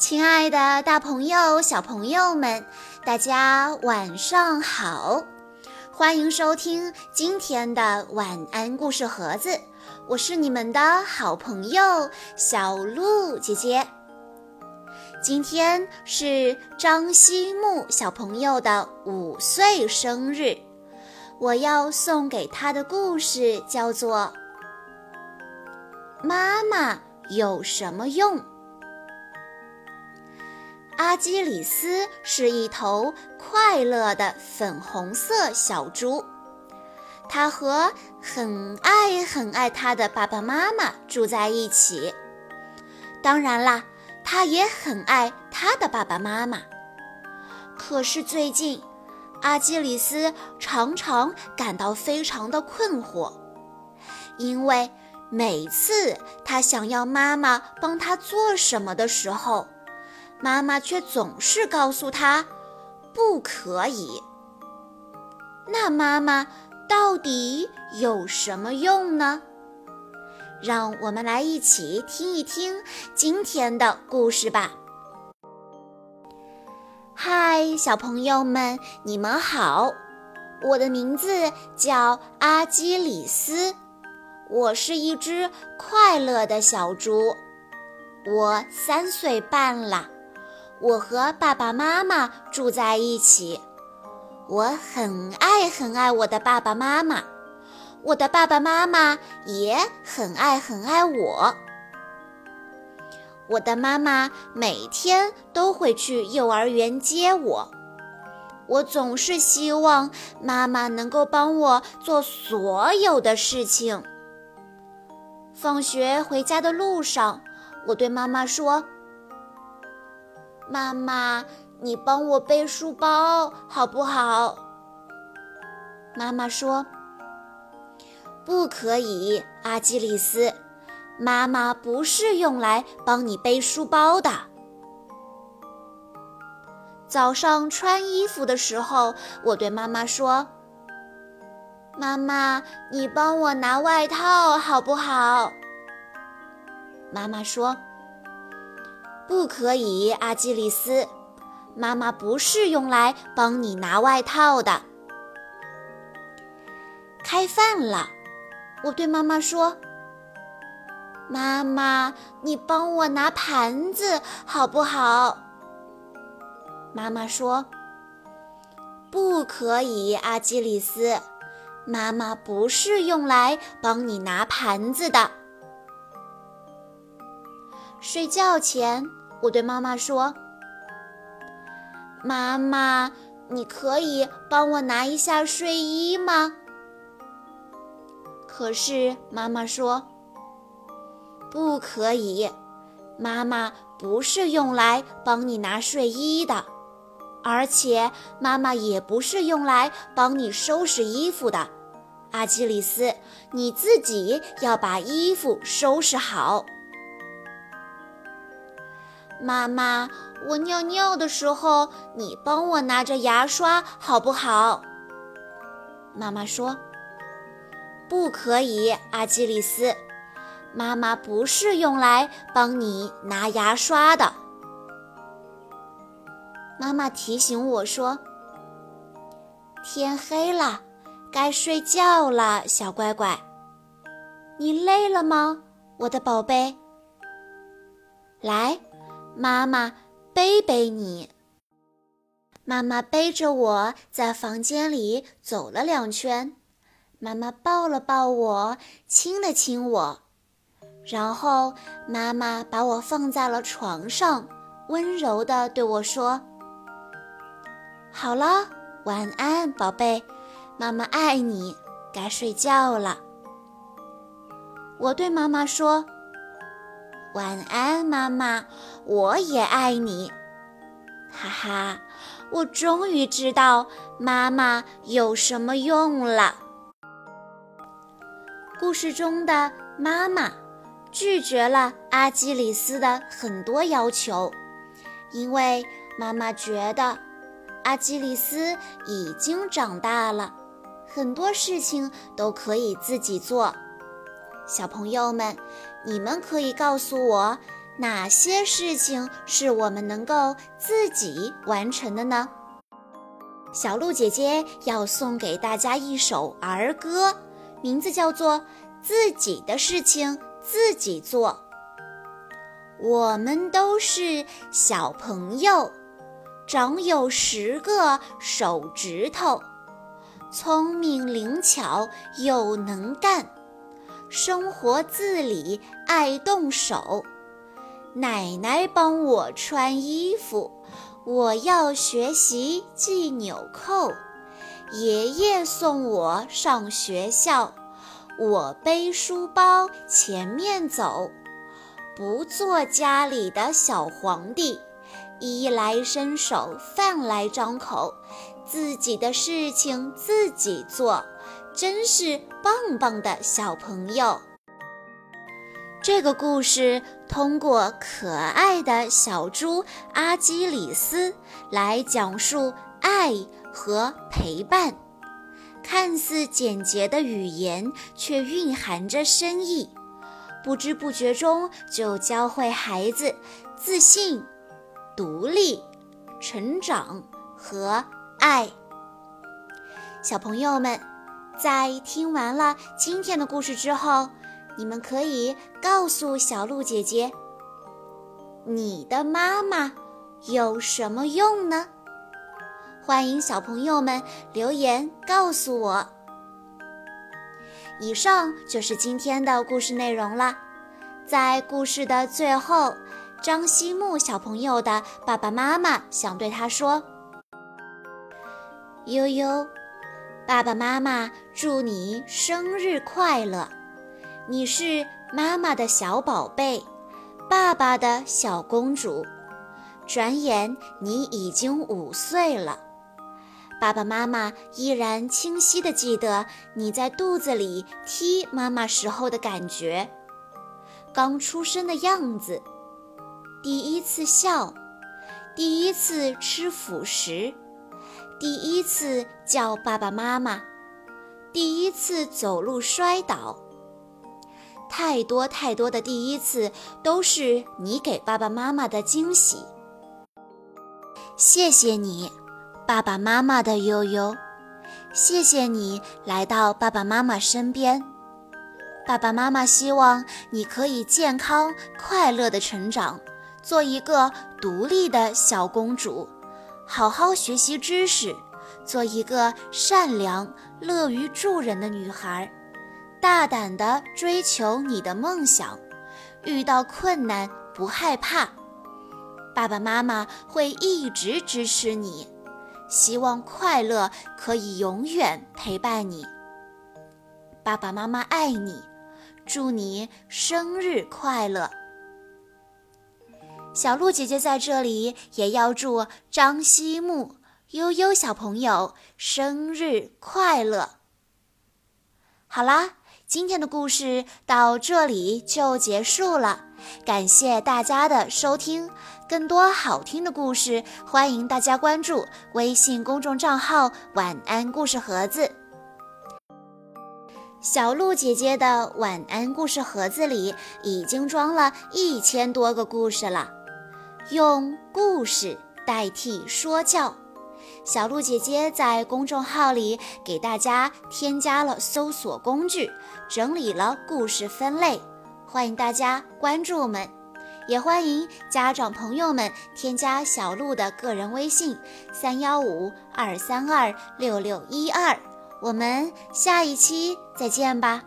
亲爱的，大朋友、小朋友们，大家晚上好！欢迎收听今天的晚安故事盒子，我是你们的好朋友小鹿姐姐。今天是张希木小朋友的五岁生日，我要送给他的故事叫做《妈妈有什么用》。阿基里斯是一头快乐的粉红色小猪，它和很爱很爱它的爸爸妈妈住在一起。当然啦，它也很爱它的爸爸妈妈。可是最近，阿基里斯常常感到非常的困惑，因为每次他想要妈妈帮他做什么的时候，妈妈却总是告诉他不可以。那妈妈到底有什么用呢？让我们来一起听一听今天的故事吧。嗨，小朋友们，你们好！我的名字叫阿基里斯，我是一只快乐的小猪，我三岁半了。我和爸爸妈妈住在一起，我很爱很爱我的爸爸妈妈，我的爸爸妈妈也很爱很爱我。我的妈妈每天都会去幼儿园接我，我总是希望妈妈能够帮我做所有的事情。放学回家的路上，我对妈妈说。妈妈，你帮我背书包好不好？妈妈说：“不可以，阿基里斯，妈妈不是用来帮你背书包的。”早上穿衣服的时候，我对妈妈说：“妈妈，你帮我拿外套好不好？”妈妈说。不可以，阿基里斯，妈妈不是用来帮你拿外套的。开饭了，我对妈妈说：“妈妈，你帮我拿盘子好不好？”妈妈说：“不可以，阿基里斯，妈妈不是用来帮你拿盘子的。”睡觉前。我对妈妈说：“妈妈，你可以帮我拿一下睡衣吗？”可是妈妈说：“不可以，妈妈不是用来帮你拿睡衣的，而且妈妈也不是用来帮你收拾衣服的。阿基里斯，你自己要把衣服收拾好。”妈妈，我尿尿的时候，你帮我拿着牙刷好不好？妈妈说：“不可以，阿基里斯，妈妈不是用来帮你拿牙刷的。”妈妈提醒我说：“天黑了，该睡觉了，小乖乖，你累了吗，我的宝贝？来。”妈妈背背你。妈妈背着我在房间里走了两圈，妈妈抱了抱我，亲了亲我，然后妈妈把我放在了床上，温柔地对我说：“好了，晚安，宝贝，妈妈爱你，该睡觉了。”我对妈妈说。晚安，妈妈，我也爱你。哈哈，我终于知道妈妈有什么用了。故事中的妈妈拒绝了阿基里斯的很多要求，因为妈妈觉得阿基里斯已经长大了，很多事情都可以自己做。小朋友们。你们可以告诉我哪些事情是我们能够自己完成的呢？小鹿姐姐要送给大家一首儿歌，名字叫做《自己的事情自己做》。我们都是小朋友，长有十个手指头，聪明灵巧又能干，生活自理爱动手。奶奶帮我穿衣服。我要学习系纽扣，爷爷送我上学校，我背书包前面走，不做家里的小皇帝，衣来伸手饭来张口，自己的事情自己做，真是棒棒的小朋友。这个故事通过可爱的小猪阿基里斯来讲述爱和陪伴，看似简洁的语言却蕴含着深意，不知不觉中就教会孩子自信、独立、成长和爱。小朋友们，在听完了今天的故事之后。你们可以告诉小鹿姐姐，你的妈妈有什么用呢？欢迎小朋友们留言告诉我。以上就是今天的故事内容了。在故事的最后，张希木小朋友的爸爸妈妈想对他说：“悠悠，爸爸妈妈祝你生日快乐。”你是妈妈的小宝贝，爸爸的小公主。转眼你已经五岁了，爸爸妈妈依然清晰地记得你在肚子里踢妈妈时候的感觉，刚出生的样子，第一次笑，第一次吃辅食，第一次叫爸爸妈妈，第一次走路摔倒。太多太多的第一次，都是你给爸爸妈妈的惊喜。谢谢你，爸爸妈妈的悠悠。谢谢你来到爸爸妈妈身边。爸爸妈妈希望你可以健康快乐的成长，做一个独立的小公主，好好学习知识，做一个善良、乐于助人的女孩。大胆地追求你的梦想，遇到困难不害怕，爸爸妈妈会一直支持你，希望快乐可以永远陪伴你。爸爸妈妈爱你，祝你生日快乐！小鹿姐姐在这里也要祝张希木悠悠小朋友生日快乐！好啦。今天的故事到这里就结束了，感谢大家的收听。更多好听的故事，欢迎大家关注微信公众账号“晚安故事盒子”。小鹿姐姐的晚安故事盒子里已经装了一千多个故事了，用故事代替说教。小鹿姐姐在公众号里给大家添加了搜索工具，整理了故事分类，欢迎大家关注我们，也欢迎家长朋友们添加小鹿的个人微信三幺五二三二六六一二，我们下一期再见吧。